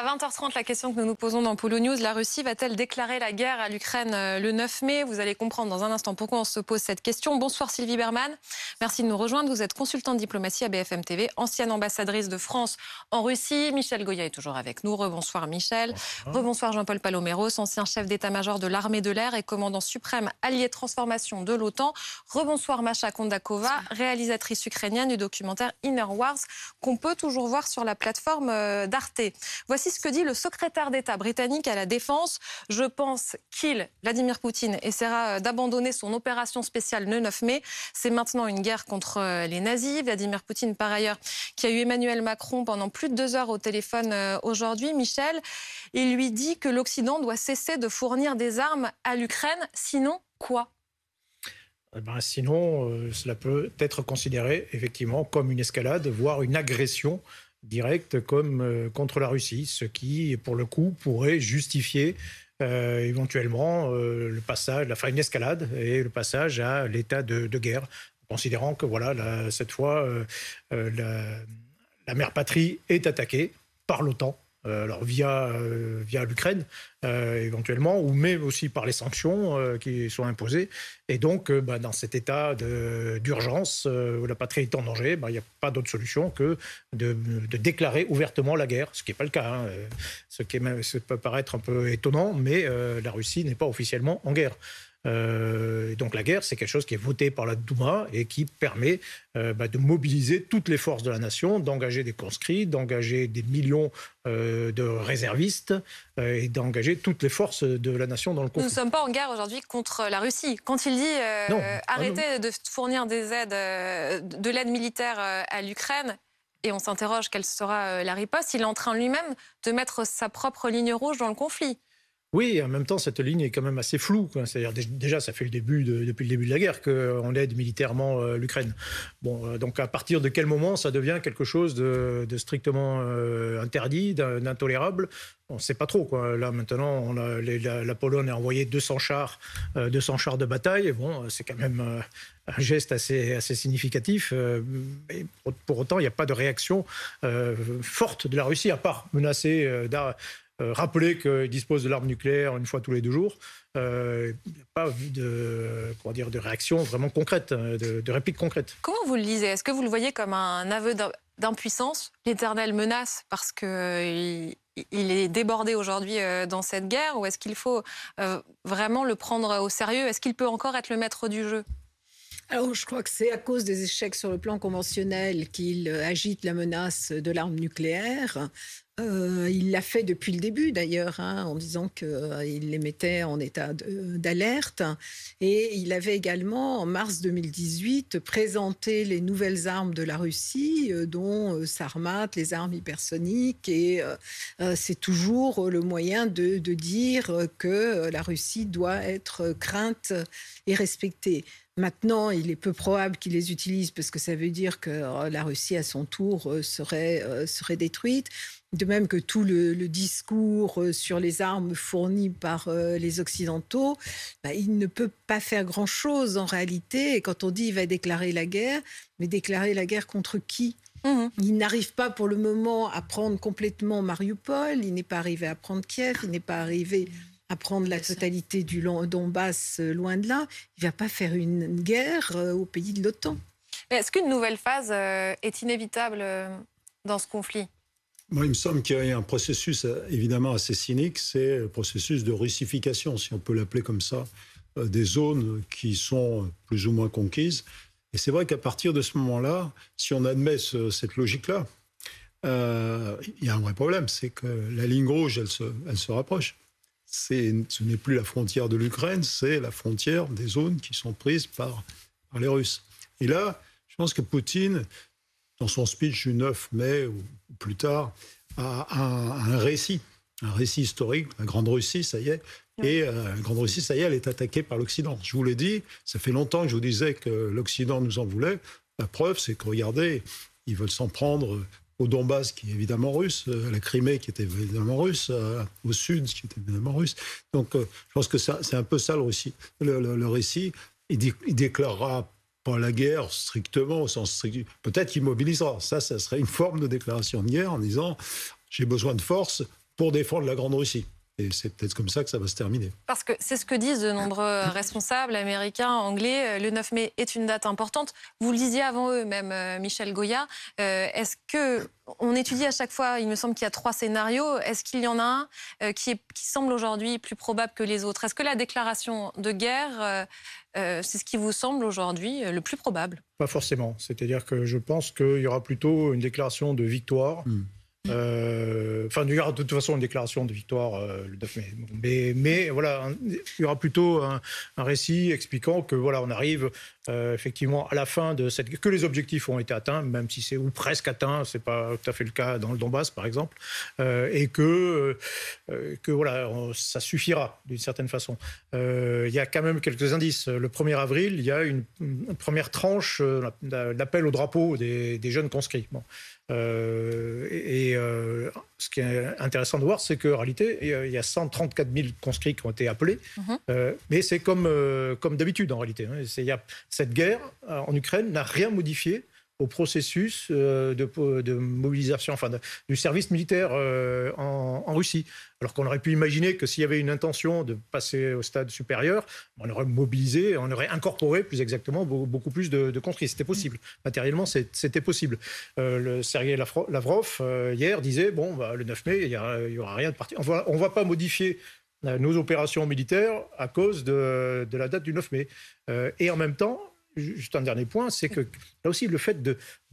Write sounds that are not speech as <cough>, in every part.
À 20h30, la question que nous nous posons dans Polo News, la Russie va-t-elle déclarer la guerre à l'Ukraine euh, le 9 mai? Vous allez comprendre dans un instant pourquoi on se pose cette question. Bonsoir Sylvie Berman, merci de nous rejoindre. Vous êtes consultante diplomatie à BFM TV, ancienne ambassadrice de France en Russie. Michel Goya est toujours avec nous. Rebonsoir Michel. Rebonsoir Jean-Paul Paloméros, ancien chef d'état-major de l'armée de l'air et commandant suprême allié transformation de l'OTAN. Rebonsoir Masha Kondakova, réalisatrice ukrainienne du documentaire Inner Wars qu'on peut toujours voir sur la plateforme euh, d'Arte. Voici ce que dit le secrétaire d'État britannique à la Défense? Je pense qu'il, Vladimir Poutine, essaiera euh, d'abandonner son opération spéciale le 9 mai. C'est maintenant une guerre contre euh, les nazis. Vladimir Poutine, par ailleurs, qui a eu Emmanuel Macron pendant plus de deux heures au téléphone euh, aujourd'hui, Michel, il lui dit que l'Occident doit cesser de fournir des armes à l'Ukraine. Sinon, quoi? Eh ben, sinon, cela peut être considéré effectivement comme une escalade, voire une agression directe comme euh, contre la Russie, ce qui, pour le coup, pourrait justifier euh, éventuellement euh, le passage, la fin une escalade et le passage à l'état de, guerre, considérant que voilà, cette fois, la, mère patrie est attaquée par l'OTAN alors via, euh, via l'Ukraine euh, éventuellement, ou même aussi par les sanctions qui sont imposées. Et donc, bah, dans cet état d'urgence où la patrie est en danger, bah, il n'y a pas d'autre solution que de, déclarer ouvertement la guerre, ce qui n'est pas le cas. Hein. Ce qui peut paraître un peu étonnant, mais la Russie n'est pas officiellement en guerre. Euh, donc la guerre, c'est quelque chose qui est voté par la Douma et qui permet euh, bah, de mobiliser toutes les forces de la nation, d'engager des conscrits, d'engager des millions euh, de réservistes et d'engager toutes les forces de la nation dans le conflit. Nous ne sommes pas en guerre aujourd'hui contre la Russie. Quand il dit arrêtez de fournir des aides, de l'aide militaire à l'Ukraine, et on s'interroge quelle sera la riposte, il est en train lui-même de mettre sa propre ligne rouge dans le conflit. Oui, en même temps, cette ligne est quand même assez floue. C'est-à-dire déjà, ça fait depuis le début de la guerre qu'on aide militairement euh, l'Ukraine. Bon, euh, donc à partir de quel moment ça devient quelque chose de, strictement euh, interdit, d'intolérable? On ne sait pas trop. Là maintenant, la, Pologne a envoyé 200 chars, 200 chars de bataille. Bon, c'est quand même un geste assez, significatif. mais pour, autant, il n'y a pas de réaction forte de la Russie, à part menacer euh, rappeler qu'il dispose de l'arme nucléaire une fois tous les deux jours. Euh, pas de, dire, de réaction vraiment concrète, hein, de, réplique concrète. Comment vous le lisez? Est-ce que vous le voyez comme un aveu d'impuissance, l'éternelle menace parce qu'il il est débordé aujourd'hui euh, dans cette guerre ou est-ce qu'il faut vraiment le prendre au sérieux? Est-ce qu'il peut encore être le maître du jeu? Alors, je crois que c'est à cause des échecs sur le plan conventionnel qu'il agite la menace de l'arme nucléaire. Euh, il l'a fait depuis le début d'ailleurs, hein, en disant qu'il euh, les mettait en état d'alerte. Et il avait également, en mars 2018, présenté les nouvelles armes de la Russie, euh, dont Sarmat, les armes hypersoniques. Et c'est toujours le moyen de, dire que la Russie doit être crainte et respectée. Maintenant, il est peu probable qu'il les utilise parce que ça veut dire que la Russie, à son tour, serait, serait détruite. De même que tout le, discours euh, sur les armes fournies par euh, les Occidentaux, bah, il ne peut pas faire grand-chose en réalité. Et quand on dit qu'il va déclarer la guerre, mais déclarer la guerre contre qui? Mmh. Il n'arrive pas pour le moment à prendre complètement Mariupol, il n'est pas arrivé à prendre Kiev, il n'est pas arrivé à prendre la totalité du Donbass euh, loin de là. Il ne va pas faire une guerre au pays de l'OTAN. Est-ce qu'une nouvelle phase est inévitable dans ce conflit? Moi, il me semble qu'il y a un processus euh, évidemment assez cynique, c'est le processus de russification, si on peut l'appeler comme ça, euh, des zones qui sont plus ou moins conquises. Et c'est vrai qu'à partir de ce moment-là, si on admet cette logique-là, euh, il y a un vrai problème, c'est que la ligne rouge, elle se, elle se rapproche. Ce n'est plus la frontière de l'Ukraine, c'est la frontière des zones qui sont prises par, par les Russes. Et là, je pense que Poutine dans son speech du 9 mai ou plus tard, à un, récit, un récit historique. La Grande Russie, ça y est. Et euh, la Grande Russie, ça y est, elle est attaquée par l'Occident. Je vous l'ai dit, ça fait longtemps que je vous disais que l'Occident nous en voulait. La preuve, c'est que regardez, ils veulent s'en prendre au Donbass, qui est évidemment russe, à la Crimée, qui était évidemment russe, au sud, qui était évidemment russe. Donc, euh, je pense que c'est un peu ça le récit. Le, il, il déclarera pas la guerre strictement au sens strict. Peut-être qu'il mobilisera. Ça, ça serait une forme de déclaration de guerre en disant j'ai besoin de force pour défendre la Grande Russie. Et c'est peut-être comme ça que ça va se terminer. Parce que c'est ce que disent de nombreux <laughs> responsables américains, anglais. Le 9 mai est une date importante. Vous le disiez avant eux, même euh, Michel Goya. Euh, est-ce que on étudie à chaque fois Il me semble qu'il y a trois scénarios. Est-ce qu'il y en a un euh, qui, est, qui semble aujourd'hui plus probable que les autres? Est-ce que la déclaration de guerre, c'est ce qui vous semble aujourd'hui le plus probable? Pas forcément. C'est-à-dire que je pense qu'il y aura plutôt une déclaration de victoire. Hmm. Euh, enfin, il y aura de toute façon une déclaration de victoire euh, le 9 mai. Mais, mais voilà, il y aura plutôt un, récit expliquant que voilà, on arrive euh, effectivement à la fin de cette que les objectifs ont été atteints, même si c'est ou presque atteint, c'est pas tout à fait le cas dans le Donbass par exemple, et que que voilà, ça suffira d'une certaine façon. il y a quand même quelques indices. Le 1er avril, il y a une, première tranche d'appel au drapeau des, des jeunes conscrits. Bon. Euh, et, euh, ce qui est intéressant de voir, c'est qu'en réalité, il y a 134 000 conscrits qui ont été appelés, mhm. euh, mais c'est comme, comme d'habitude en réalité. Hein. Y a, cette guerre en Ukraine n'a rien modifié au processus euh, de, mobilisation, enfin du service militaire euh, en, Russie. Alors qu'on aurait pu imaginer que s'il y avait une intention de passer au stade supérieur, on aurait mobilisé, on aurait incorporé plus exactement beaucoup plus de, conscrits. C'était possible. Matériellement, c'était possible. Euh, le Sergei Lavrov, hier, disait, bon, bah, le 9 mai, il n'y aura rien de parti. On ne va pas modifier nos opérations militaires à cause de, de, la date du 9 mai. et en même temps, juste un dernier point, c'est que là aussi, le fait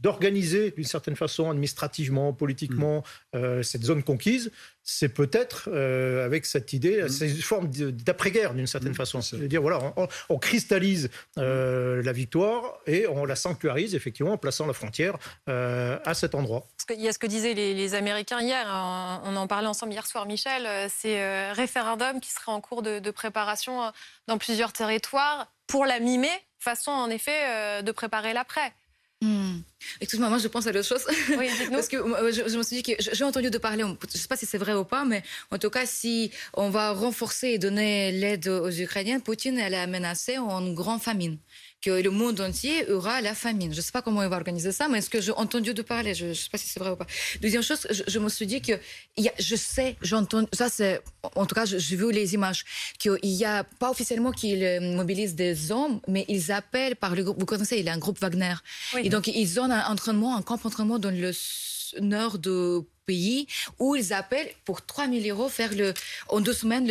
d'organiser d'une certaine façon, administrativement, politiquement, mm. euh, cette zone conquise, c'est peut-être euh, avec cette idée, mm. c'est une forme d'après-guerre d'une certaine mm. façon. C'est-à-dire, voilà, on, cristallise euh, la victoire et on la sanctuarise, effectivement, en plaçant la frontière à cet endroit. Il y a ce que disaient les, Américains hier, hein, on en parlait ensemble hier soir, Michel, c'est référendum qui serait en cours de, de préparation dans plusieurs territoires pour la mimer façon, en effet, euh, de préparer l'après. Hmm. Excuse-moi, moi je pense à l'autre chose. Oui, <laughs> Parce que je, me suis dit que j'ai entendu de parler, je ne sais pas si c'est vrai ou pas, mais en tout cas, si on va renforcer et donner l'aide aux Ukrainiens, Poutine elle a menacé en grande famine que le monde entier aura la famine. Je ne sais pas comment il va organiser ça, mais est-ce que j'ai entendu de parler? Je ne sais pas si c'est vrai ou pas. Deuxième chose, je, me suis dit que y a, je sais, j'entends, ça c'est, en tout cas, j'ai vu les images, qu'il n'y a pas officiellement qu'ils euh, mobilisent des hommes, mais ils appellent par le groupe, vous connaissez, il y a un groupe Wagner. Et donc, ils ont un entraînement, un camp d'entraînement dans le nord du pays où ils appellent pour 3000 euros faire le, en deux semaines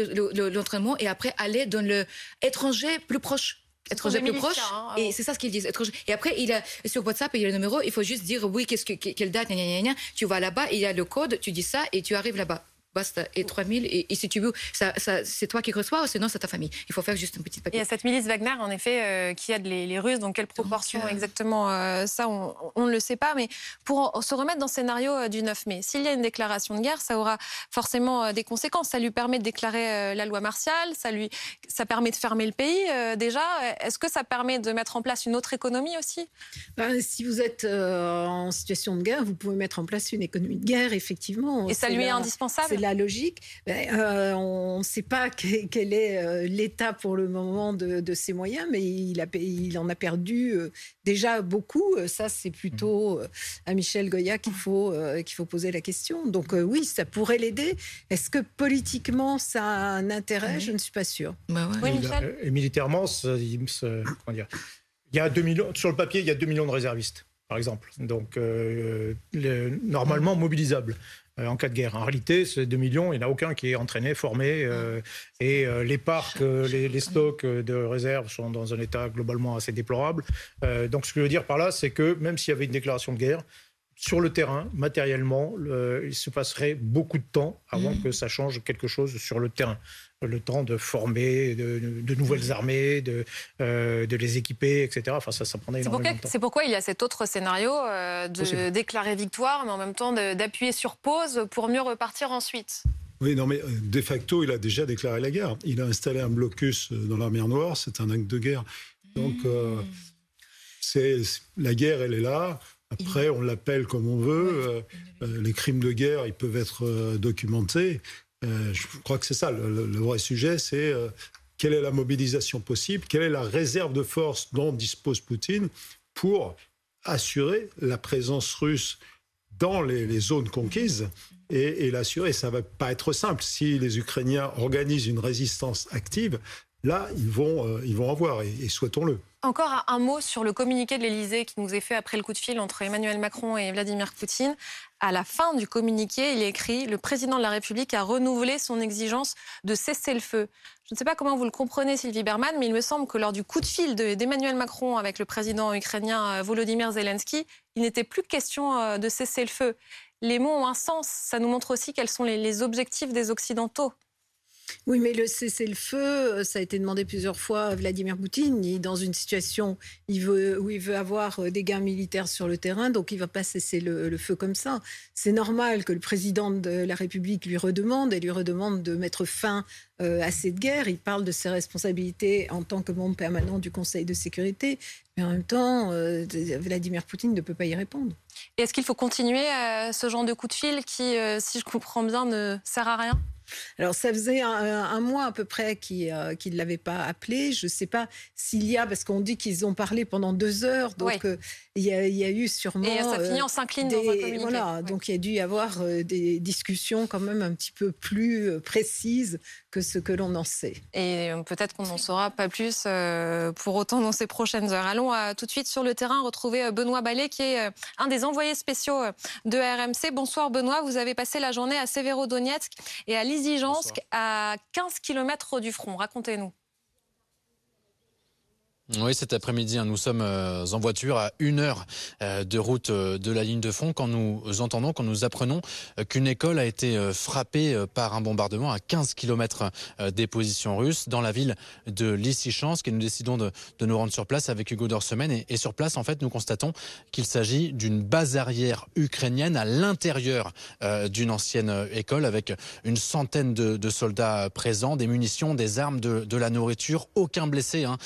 l'entraînement et après aller dans l'étranger plus proche étranger plus proche. Hein, et c'est ça ce qu'ils disent. Et après, il a, sur WhatsApp, il y a le numéro, il faut juste dire oui, qu'est-ce que, quelle date, tu vas là-bas, il y a le code, tu dis ça et tu arrives là-bas et 3000. Et, et si tu veux, ça, c'est toi qui reçois ou sinon c'est ta famille. Il faut faire juste un petit papier. Il y a cette milice Wagner, en effet, euh, qui aide les, les, Russes. Dans quelle proportion euh, exactement euh, Ça, on, ne le sait pas. Mais pour se remettre dans le scénario du 9 mai, s'il y a une déclaration de guerre, ça aura forcément des conséquences. Ça lui permet de déclarer la loi martiale, ça, lui, ça permet de fermer le pays déjà. Est-ce que ça permet de mettre en place une autre économie aussi? Ben, Si vous êtes en situation de guerre, vous pouvez mettre en place une économie de guerre, effectivement. Et ça lui est indispensable? La logique. Ben, euh, on ne sait pas <laughs> quel est euh, l'état pour le moment de, ses moyens, mais il, a, il en a perdu euh, déjà beaucoup. Ça, c'est plutôt à Michel Goya qu'il faut, qu'il faut poser la question. Donc oui, ça pourrait l'aider. Est-ce que politiquement, ça a un intérêt? Je ne suis pas sûre. Bah et, militairement, il, y a 2 millions, sur le papier, il y a 2 millions de réservistes par exemple. Donc, normalement mobilisables. Euh, en cas de guerre. En réalité, ces 2 millions, il n'y en a aucun qui est entraîné, formé. Euh, et euh, les parcs, les, stocks de réserve sont dans un état globalement assez déplorable. donc ce que je veux dire par là, c'est que même s'il y avait une déclaration de guerre, sur le terrain, matériellement, il se passerait beaucoup de temps avant mmh. que ça change quelque chose sur le terrain le temps de former de, nouvelles armées, de, euh, de, les équiper, etc. Enfin, ça, ça prenait énormément de temps. C'est pourquoi il y a cet autre scénario euh, de déclarer victoire, mais en même temps d'appuyer sur pause pour mieux repartir ensuite? Oui, non, mais euh, de facto, il a déjà déclaré la guerre. Il a installé un blocus dans la mer Noire, c'est un acte de guerre. Donc, mmh. c'est la guerre, elle est là. Après, on l'appelle comme on veut. les crimes de guerre, ils peuvent être documentés. Euh, je crois que c'est ça le, vrai sujet, c'est euh, quelle est la mobilisation possible, quelle est la réserve de force dont dispose Poutine pour assurer la présence russe dans les, zones conquises et, et l'assurer. Ça va pas être simple. Si les Ukrainiens organisent une résistance active, là, ils vont, euh, ils vont avoir, et, souhaitons-le. Encore un mot sur le communiqué de l'Elysée qui nous est fait après le coup de fil entre Emmanuel Macron et Vladimir Poutine. À la fin du communiqué, il est écrit Le président de la République a renouvelé son exigence de cesser le feu. Je ne sais pas comment vous le comprenez, Sylvie Berman, mais il me semble que lors du coup de fil d'Emmanuel Macron avec le président ukrainien euh, Volodymyr Zelensky, il n'était plus question euh, de cesser le feu. Les mots ont un sens. Ça nous montre aussi quels sont les objectifs des Occidentaux. Oui, mais le cessez-le-feu, euh, ça a été demandé plusieurs fois à Vladimir Poutine. Il est dans une situation où il veut avoir euh, des gains militaires sur le terrain, donc il ne va pas cesser le, feu comme ça. C'est normal que le président de la République lui redemande et lui redemande de mettre fin euh, à cette guerre. Il parle de ses responsabilités en tant que membre permanent du Conseil de sécurité, mais en même temps, Vladimir Poutine ne peut pas y répondre. Est-ce qu'il faut continuer ce genre de coup de fil qui, si je comprends bien, ne sert à rien? Alors, ça faisait un, mois à peu près qu'ils euh, ne l'avaient pas appelé. Je ne sais pas s'il y a, parce qu'on dit qu'ils ont parlé pendant deux heures, donc euh, il y, a eu sûrement. Et ça finit en cinq lignes dans un. Voilà, donc il y a dû y avoir euh, des discussions quand même un petit peu plus précises que ce que l'on en sait. Et peut-être qu'on n'en saura pas plus pour autant dans ces prochaines heures. Allons tout de suite sur le terrain retrouver Benoît Ballet, qui est un des envoyés spéciaux de RMC. Bonsoir Benoît, vous avez passé la journée à Severodonetsk et à Lysyjansk, à 15 km du front. Racontez-nous. Oui, cet après-midi, hein, nous sommes euh, en voiture à une heure euh, de route euh, de la ligne de front quand nous entendons, quand nous apprenons qu'une école a été frappée par un bombardement à 15 km des positions russes dans la ville de Lysychansk. Et nous décidons de, nous rendre sur place avec Hugo Dorsemen. Et, et sur place, en fait, nous constatons qu'il s'agit d'une base arrière ukrainienne à l'intérieur d'une ancienne école avec une centaine de, soldats présents, des munitions, des armes, de, la nourriture, aucun blessé hein,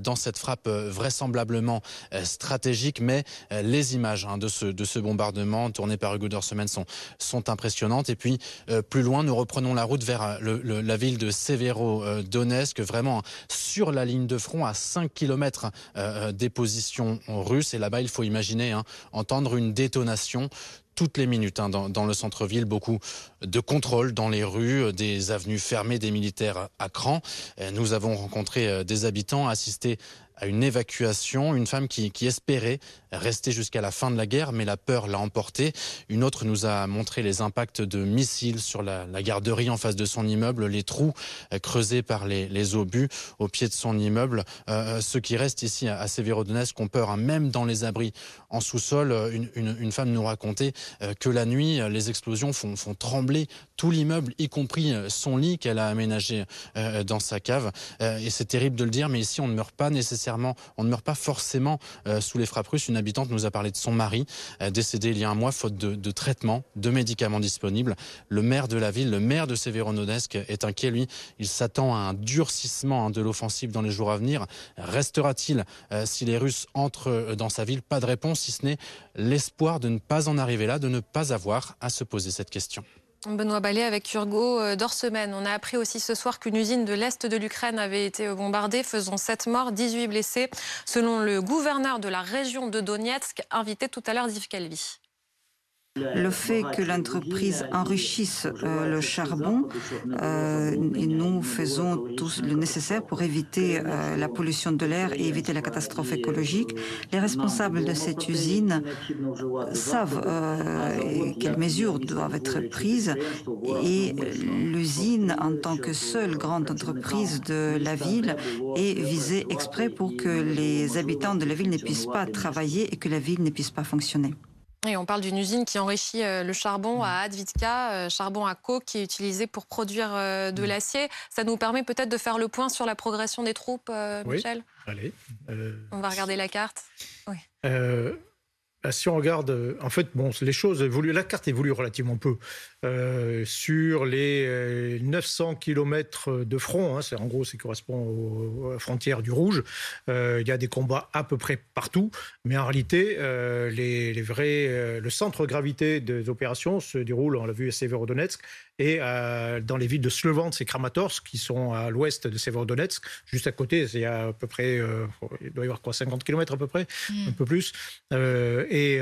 dans cette frappe euh, vraisemblablement euh, stratégique, mais euh, les images hein, de, ce, de ce bombardement tourné par Hugo Dorsemen sont, sont impressionnantes. Et puis, plus loin, nous reprenons la route vers la ville de Severo-Donetsk, vraiment sur la ligne de front, à 5 km des positions russes. Et là-bas, il faut imaginer hein, entendre une détonation toutes les minutes hein, dans, le centre-ville. Beaucoup de contrôles dans les rues, des avenues fermées, des militaires à cran. Nous avons rencontré des habitants, assisté à une évacuation, une femme qui, espérait rester jusqu'à la fin de la guerre, mais la peur l'a emporté. Une autre nous a montré les impacts de missiles sur la, garderie en face de son immeuble, les trous euh, creusés par les, obus au pied de son immeuble. Euh, euh, ceux qui restent ici à, Sévérodonetsk ont peur, hein. même dans les abris en sous-sol. Une, femme nous racontait que la nuit, les explosions font trembler tout l'immeuble, y compris son lit qu'elle a aménagé dans sa cave. Et c'est terrible de le dire, mais ici, on ne meurt pas nécessairement on ne meurt pas forcément euh, sous les frappes russes. Une habitante nous a parlé de son mari, euh, décédé il y a un mois faute de, traitement, de médicaments disponibles. Le maire de la ville, le maire de Severodonetsk est inquiet. Lui, il s'attend à un durcissement hein, de l'offensive dans les jours à venir. Restera-t-il euh, si les Russes entrent dans sa ville? Pas de réponse, si ce n'est l'espoir de ne pas en arriver là, de ne pas avoir à se poser cette question. Benoît Ballet avec Urgo euh, Dorsemen. On a appris aussi ce soir qu'une usine de l'Est de l'Ukraine avait été bombardée, faisant 7 morts, 18 blessés, selon le gouverneur de la région de Donetsk, invité tout à l'heure d'Yves Calvi. Le fait que l'entreprise enrichisse euh, le charbon, euh, et nous faisons tout le nécessaire pour éviter euh, la pollution de l'air et éviter la catastrophe écologique. Les responsables de cette usine savent quelles mesures doivent être prises et l'usine, en tant que seule grande entreprise de la ville, est visée exprès pour que les habitants de la ville ne puissent pas travailler et que la ville ne puisse pas fonctionner. Et on parle d'une usine qui enrichit euh, le charbon à Advitka, euh, charbon à coke qui est utilisé pour produire euh, de l'acier. Ça nous permet peut-être de faire le point sur la progression des troupes, Michel? Allez. On va regarder la carte. Oui. Si on regarde, en fait, bon, les choses. La carte évolue relativement peu. Euh, sur les 900 euh, km de front, hein, c'est en gros, ça correspond aux, à la frontière du Rouge. Euh, il y a des combats à peu près partout, mais en réalité, les, vrais, le centre gravité des opérations se déroule, on l'a vu à Severodonetsk, et dans les villes de Slovensk et Kramatorsk, qui sont à l'ouest de Severodonetsk, juste à côté, a à peu près, il doit y avoir quoi, 50 km à peu près, mmh. un peu plus. et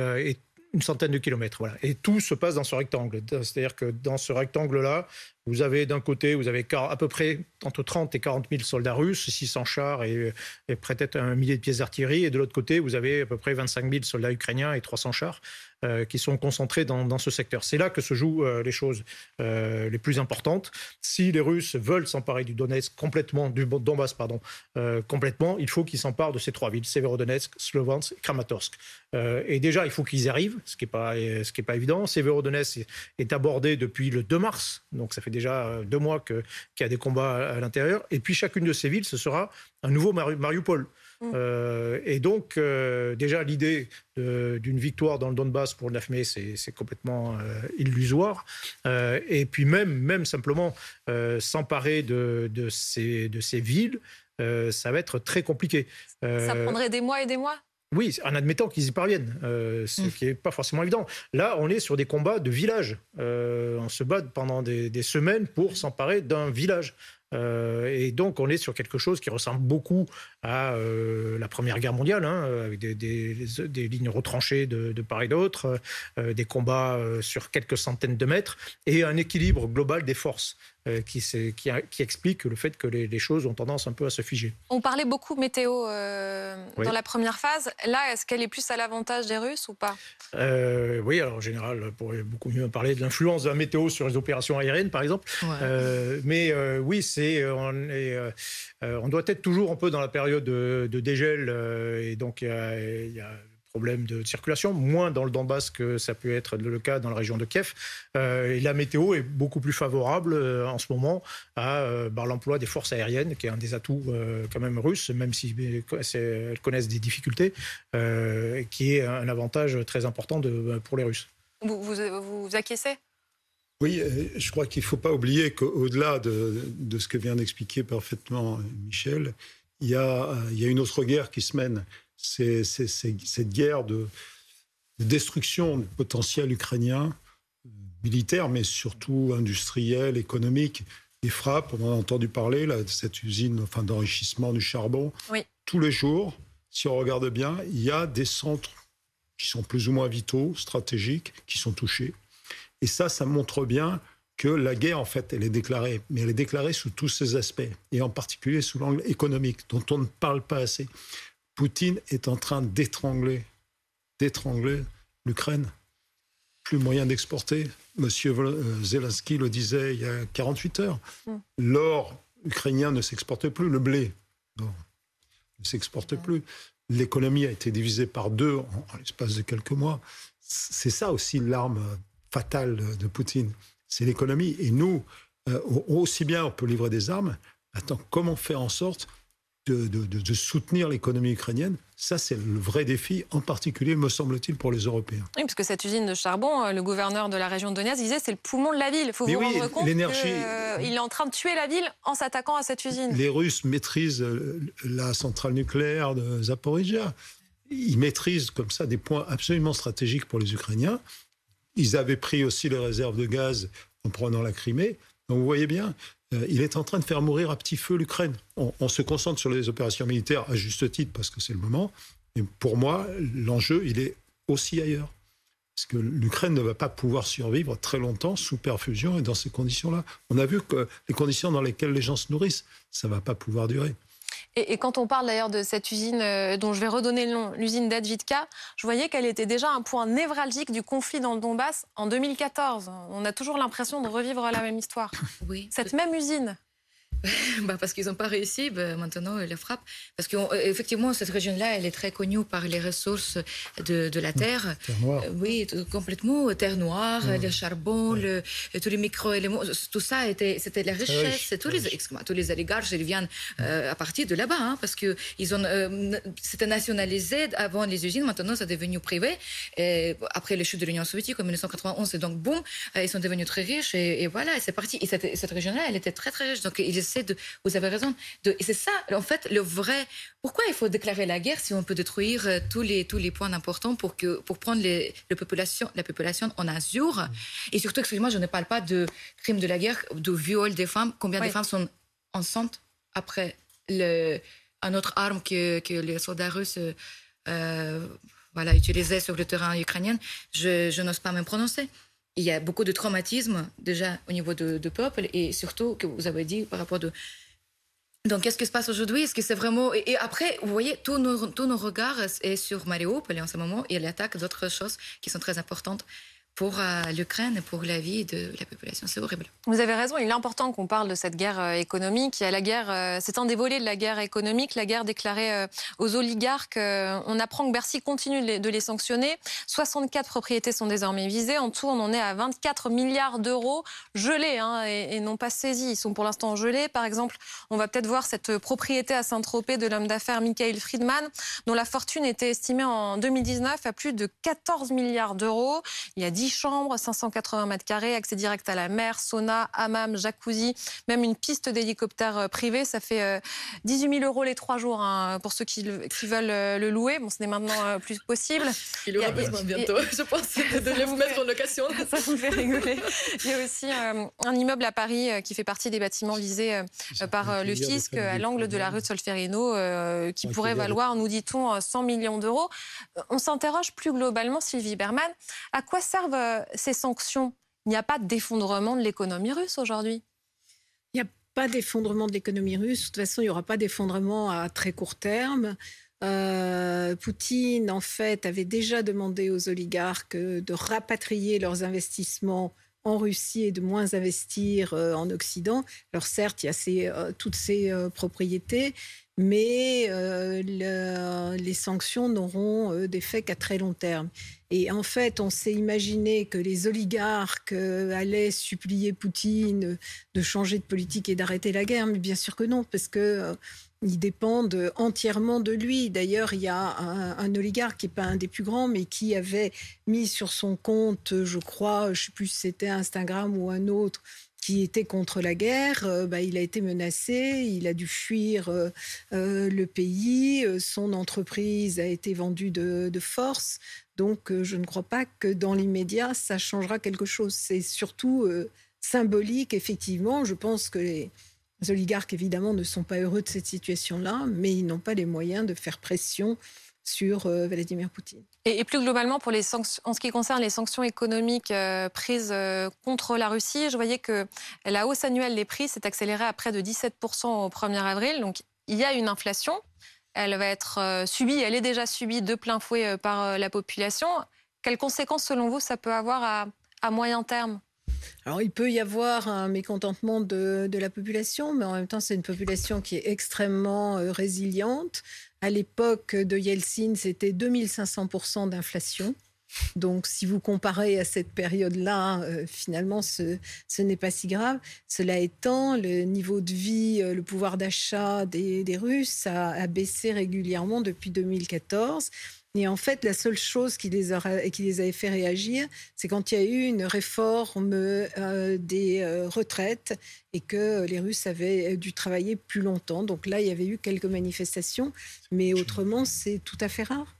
une centaine de kilomètres. Voilà. Et tout se passe dans ce rectangle. C'est-à-dire que dans ce rectangle-là, vous avez d'un côté, vous avez à peu près entre 30 et 40 000 soldats russes, 600 chars et, et peut-être un millier de pièces d'artillerie. Et de l'autre côté, vous avez à peu près 25 000 soldats ukrainiens et 300 chars euh, qui sont concentrés dans, ce secteur. C'est là que se jouent euh, les choses euh, les plus importantes. Si les Russes veulent s'emparer du Donetsk complètement, du Donbass pardon, complètement, il faut qu'ils s'emparent de ces trois villes, Severodonetsk, Slovensk et Kramatorsk. et déjà, il faut qu'ils y arrivent, ce qui n'est pas, pas évident. Severodonetsk est abordé depuis le 2 mars, donc ça fait déjà euh, deux mois qu'il y a des combats à, l'intérieur. Et puis chacune de ces villes, ce sera un nouveau Mariupol. Mm. Euh, et donc, euh, déjà, l'idée d'une victoire dans le Donbass pour le 9 mai, c'est complètement illusoire. et puis même, même simplement s'emparer de, de, ces, de ces villes, ça va être très compliqué. ça prendrait des mois et des mois? Oui, en admettant qu'ils y parviennent, euh, ce mm. qui n'est pas forcément évident. Là, on est sur des combats de village. Euh, on se bat pendant des semaines pour s'emparer d'un village. Euh, et donc, on est sur quelque chose qui ressemble beaucoup à euh, la Première Guerre mondiale, hein, avec des, des, lignes retranchées de, part et d'autre, euh, des combats sur quelques centaines de mètres, et un équilibre global des forces. Qui, qui, qui, explique le fait que les, choses ont tendance un peu à se figer. On parlait beaucoup météo dans la première phase. Là, est-ce qu'elle est plus à l'avantage des Russes ou pas? Oui, alors en général, on pourrait beaucoup mieux parler de l'influence de la météo sur les opérations aériennes, par exemple. mais oui, c'est euh, on, euh, euh, on, doit être toujours un peu dans la période de, dégel et donc il y a, problème de circulation, moins dans le Donbass que ça peut être le cas dans la région de Kiev. et la météo est beaucoup plus favorable en ce moment à bah, l'emploi des forces aériennes, qui est un des atouts quand même russes, même si elles connaissent des difficultés, qui est un avantage très important pour les Russes. Vous, vous, vous acquiescez? Oui, euh, je crois qu'il ne faut pas oublier qu'au-delà de, ce que vient d'expliquer parfaitement Michel, il y, a, il y a une autre guerre qui se mène. C'est cette guerre de, destruction du potentiel ukrainien, militaire, mais surtout industriel, économique. Les frappes, on en a entendu parler, là, de cette usine enfin, d'enrichissement du charbon. Tous les jours, si on regarde bien, il y a des centres qui sont plus ou moins vitaux, stratégiques, qui sont touchés. Et ça, ça montre bien que la guerre, en fait, elle est déclarée, mais elle est déclarée sous tous ses aspects, et en particulier sous l'angle économique, dont on ne parle pas assez. Poutine est en train d'étrangler, d'étrangler l'Ukraine. Plus moyen d'exporter. Monsieur euh, Zelensky le disait il y a 48 heures. Mm. L'or ukrainien ne s'exporte plus, le blé ne s'exporte plus. L'économie a été divisée par deux en l'espace de quelques mois. C'est ça aussi l'arme fatale de Poutine, c'est l'économie. Et nous, euh, aussi bien on peut livrer des armes, attends, comment faire en sorte de, soutenir l'économie ukrainienne? Ça, c'est le vrai défi, en particulier, me semble-t-il, pour les Européens. Oui, parce que cette usine de charbon, euh, le gouverneur de la région de Donetsk disait c'est le poumon de la ville. Il faut vous rendre compte qu'il euh, est en train de tuer la ville en s'attaquant à cette usine. Les Russes maîtrisent la centrale nucléaire de Zaporizhia. Ils maîtrisent comme ça des points absolument stratégiques pour les Ukrainiens. Ils avaient pris aussi les réserves de gaz en prenant la Crimée. Donc vous voyez bien, euh, il est en train de faire mourir à petit feu l'Ukraine. On, se concentre sur les opérations militaires à juste titre parce que c'est le moment. Mais pour moi, l'enjeu, il est aussi ailleurs. Parce que l'Ukraine ne va pas pouvoir survivre très longtemps sous perfusion et dans ces conditions-là. On a vu que les conditions dans lesquelles les gens se nourrissent, ça ne va pas pouvoir durer. Et, quand on parle d'ailleurs de cette usine euh, dont je vais redonner le nom, l'usine d'Advitka, je voyais qu'elle était déjà un point névralgique du conflit dans le Donbass en 2014. On a toujours l'impression de revivre la même histoire. Oui. Cette même usine. <laughs> bah parce qu'ils n'ont pas réussi, bah maintenant ils la frappent. Parce qu'effectivement, cette région-là, elle est très connue par les ressources de, de la terre. Terre noire. oui, complètement. Terre noire, le charbon, le, tous les micro-éléments, tout ça, était, c'était la richesse. tous, les, tous les oligarches, ils viennent euh, à partir de là-bas. Hein, parce que ils ont, euh, c'était nationalisé avant les usines, maintenant c'est devenu privé. Et après les chutes de l'Union soviétique en 1991, et donc boum, euh, ils sont devenus très riches. Et, voilà, c'est parti. Et cette, cette région-là, elle était très très riche. Donc ils vous avez raison. De, et c'est ça, en fait, le vrai. Pourquoi il faut déclarer la guerre si on peut détruire euh, tous les, tous les points importants pour, que, pour prendre les, population, la population en azur? Et surtout, excusez-moi, je ne parle pas de crimes de la guerre, de viol des femmes. Combien de femmes sont enceintes après le, une autre arme que, que les soldats russes. Euh, voilà, utilisés sur le terrain ukrainien, je, je n'ose pas me prononcer. Il y a beaucoup de traumatisme déjà au niveau de, peuple et surtout que vous avez dit par rapport de donc, qu'est-ce qui se passe aujourd'hui? Est-ce que c'est vraiment... Et, après, vous voyez, tous nos, tous nos regards est sur Mariupol en ce moment et l'attaque d'autres choses qui sont très importantes pour euh, l'Ukraine pour la vie de la population. C'est horrible. Vous avez raison, il est important qu'on parle de cette guerre euh, économique. Il la guerre, euh, c'est un des volets de la guerre économique, la guerre déclarée aux oligarques. On apprend que Bercy continue de les sanctionner. 64 propriétés sont désormais visées. En tout, on en est à 24 milliards d'euros gelés hein, et, non pas saisis. Ils sont pour l'instant gelés. Par exemple, on va peut-être voir cette propriété à Saint-Tropez de l'homme d'affaires Michael Friedman, dont la fortune était estimée en 2019 à plus de 14 milliards d'euros. Il y a 10 chambres, 580 mètres carrés, accès direct à la mer, sauna, hammam, jacuzzi, même une piste d'hélicoptère euh, privé. Ça fait 18 euh, 000 euros les trois jours hein, pour ceux qui, veulent euh, le louer. Bon, ce n'est maintenant plus possible. <laughs> Il aura besoin bientôt, je pense, de vous mettre en location. <laughs> Ça vous fait rigoler. Il y a aussi un immeuble à Paris qui fait partie des bâtiments visés par le fisc à l'angle de la rue de Solferino qui pourrait valoir, nous dit-on, 100 millions d'euros. On s'interroge plus globalement, Sylvie Berman, à quoi servent euh, ces sanctions, il n'y a pas d'effondrement de l'économie russe aujourd'hui Il n'y a pas d'effondrement de l'économie russe. De toute façon, il n'y aura pas d'effondrement à très court terme. Euh, Poutine, en fait, avait déjà demandé aux oligarques de rapatrier leurs investissements en Russie et de moins investir euh, en Occident. Alors certes, il y a toutes ces propriétés, mais les sanctions n'auront d'effet qu'à très long terme. Et en fait, on s'est imaginé que les oligarques euh, allaient supplier Poutine de changer de politique et d'arrêter la guerre, mais bien sûr que non, parce que euh, ils dépendent entièrement de lui. D'ailleurs, il y a un, oligarque qui n'est pas un des plus grands, mais qui avait mis sur son compte, je crois, je ne sais plus si c'était Instagram ou un autre, qui était contre la guerre, euh, bah, il a été menacé, il a dû fuir le pays, son entreprise a été vendue de, de force. Donc, euh, je ne crois pas que dans l'immédiat, ça changera quelque chose. C'est surtout euh, symbolique, effectivement. Je pense que les oligarques, évidemment, ne sont pas heureux de cette situation-là, mais ils n'ont pas les moyens de faire pression sur euh, Vladimir Poutine. Et, plus globalement, pour les en ce qui concerne les sanctions économiques prises contre la Russie, je voyais que la hausse annuelle des prix s'est accélérée à près de 17% au 1er avril. Donc, il y a une inflation elle va être euh, subie, elle est déjà subie de plein fouet euh, par euh, la population. Quelles conséquences, selon vous, ça peut avoir à, moyen terme? Alors, il peut y avoir un mécontentement de, la population, mais en même temps, c'est une population qui est extrêmement résiliente. À l'époque de Yeltsin, c'était 2500% d'inflation. Donc, si vous comparez à cette période-là, euh, finalement, ce, n'est pas si grave. Cela étant, le niveau de vie, euh, le pouvoir d'achat des, Russes a, baissé régulièrement depuis 2014. Et en fait, la seule chose qui les, qui les avait fait réagir, c'est quand il y a eu une réforme euh, des retraites et que les Russes avaient dû travailler plus longtemps. Donc là, il y avait eu quelques manifestations, mais autrement, c'est tout à fait rare.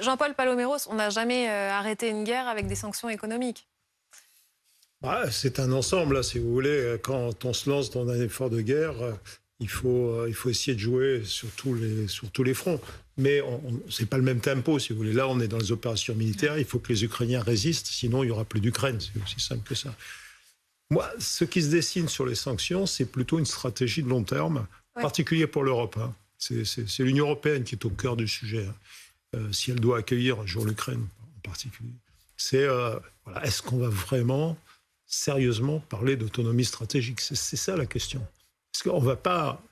Jean-Paul Paloméros, on n'a jamais euh, arrêté une guerre avec des sanctions économiques. Bah, c'est un ensemble, si vous voulez. Quand on se lance dans un effort de guerre, euh, il faut, euh, il faut essayer de jouer sur tous les, sur tous les fronts. Mais ce n'est pas le même tempo, si vous voulez. Là, on est dans les opérations militaires. Il faut que les Ukrainiens résistent, sinon il n'y aura plus d'Ukraine. C'est aussi simple que ça. Moi, ce qui se dessine sur les sanctions, c'est plutôt une stratégie de long terme, en particulier pour l'Europe. Hein. C'est l'Union européenne qui est au cœur du sujet. Hein. Euh, si elle doit accueillir un jour l'Ukraine en particulier. C'est euh, voilà, est-ce qu'on va vraiment sérieusement parler d'autonomie stratégique? C'est ça la question. Parce qu'on ne va pas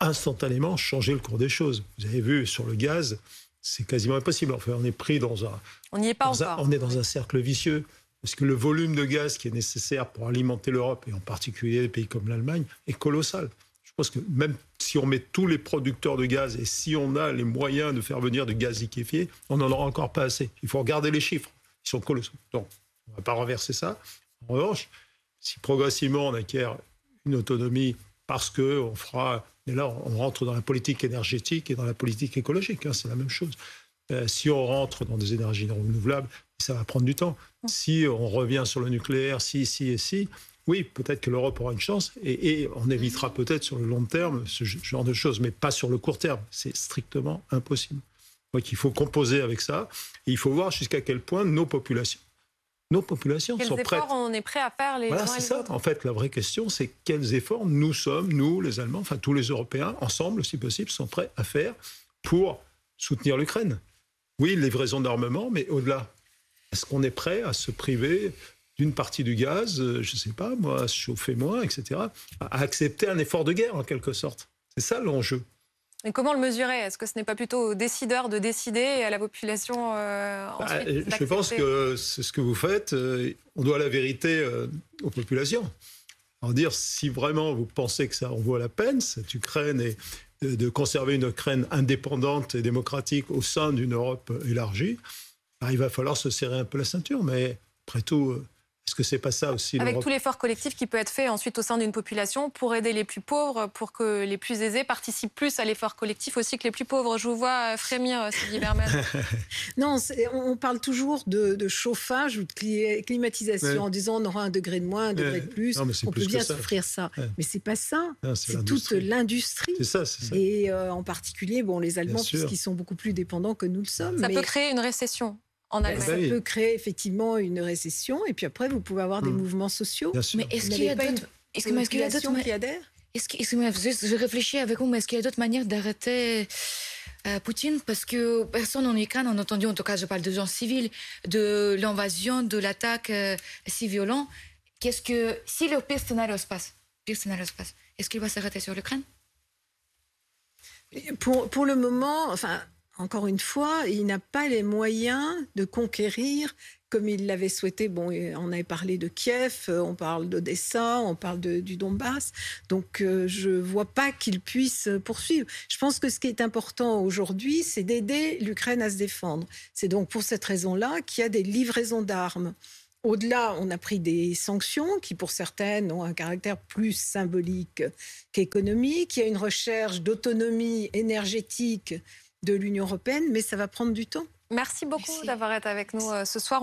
instantanément changer le cours des choses. Vous avez vu sur le gaz, c'est quasiment impossible. Enfin, on est pris dans un. On n'y est pas encore. on est dans un cercle vicieux. Parce que le volume de gaz qui est nécessaire pour alimenter l'Europe, et en particulier les pays comme l'Allemagne, est colossal. Je pense que même si on met tous les producteurs de gaz et si on a les moyens de faire venir du gaz liquéfié, on n'en aura encore pas assez. Il faut regarder les chiffres. Ils sont colossaux. Donc, on ne va pas renverser ça. En revanche, si progressivement on acquiert une autonomie parce qu'on fera. Et là, on rentre dans la politique énergétique et dans la politique écologique. Hein, c'est la même chose. Euh, si on rentre dans des énergies renouvelables, ça va prendre du temps. Si on revient sur le nucléaire, si, si et si, oui, peut-être que l'Europe aura une chance et, on évitera peut-être sur le long terme ce genre de choses, mais pas sur le court terme. C'est strictement impossible. Donc il faut composer avec ça. Et il faut voir jusqu'à quel point nos populations, nos populations quels sont prêtes. efforts on est prêt à faire les Voilà, c'est ça. En fait, la vraie question, c'est quels efforts nous sommes, nous, les Allemands, enfin tous les Européens, ensemble, si possible, sont prêts à faire pour soutenir l'Ukraine. Oui, livraison d'armement, mais au-delà. Est-ce qu'on est prêt à se priver d'une partie du gaz, euh, je ne sais pas, moi, à se chauffer moins, etc., à accepter un effort de guerre, en quelque sorte? C'est ça l'enjeu. Et comment le mesurer? Est-ce que ce n'est pas plutôt aux décideurs de décider et à la population euh, Bah, ensuite je pense que c'est ce que vous faites. euh, On doit la vérité euh, aux populations. En dire si vraiment vous pensez que ça en vaut la peine, cette Ukraine, et de conserver une Ukraine indépendante et démocratique au sein d'une Europe élargie, bah, il va falloir se serrer un peu la ceinture. Mais après tout, euh, est-ce que c'est pas ça aussi Avec tout l'effort collectif qui peut être fait ensuite au sein d'une population pour aider les plus pauvres, pour que les plus aisés participent plus à l'effort collectif aussi que les plus pauvres. Je vous vois euh, frémir, euh, Sylvie Berman. <laughs> Non, on parle toujours de, de chauffage ou de cli- climatisation Ouais. en disant on aura un degré de moins, un degré Ouais. de plus. Non, on plus peut bien ça. s'offrir ça. Ouais. Mais c'est pas ça. C'est toute l'industrie. C'est ça, ça. Et euh, en particulier, bon, les Allemands, puisqu'ils sont beaucoup plus dépendants que nous le sommes. Ça mais peut créer une récession en ben, Allemagne. ça oui. peut créer effectivement une récession. Et puis après, vous pouvez avoir des Hmm. mouvements sociaux. Bien sûr. Mais est-ce qu'il y a d'autres... est-ce qu'il y a d'autres... qui adhère? Est-ce que, je réfléchis avec vous, mais est-ce qu'il y a d'autres manières d'arrêter euh, Poutine? Parce que personne en Ukraine n'a entendu, en tout cas, je parle de gens civils, de l'invasion, de l'attaque euh, si violente. Qu'est-ce que, si le pire scénario se passe, pire scénario se passe, est-ce qu'il va s'arrêter sur l'Ukraine? Pour, pour le moment, enfin, encore une fois, il n'a pas les moyens de conquérir comme il l'avait souhaité. Bon, on avait parlé de Kiev, euh, on parle d'Odessa, on parle du Donbass. Donc, euh, je ne vois pas qu'il puisse poursuivre. Je pense que ce qui est important aujourd'hui, c'est d'aider l'Ukraine à se défendre. C'est donc pour cette raison-là qu'il y a des livraisons d'armes. Au-delà, on a pris des sanctions qui, pour certaines, ont un caractère plus symbolique qu'économique. Il y a une recherche d'autonomie énergétique de l'Union européenne, mais ça va prendre du temps. Merci beaucoup d'avoir été avec nous euh, ce soir.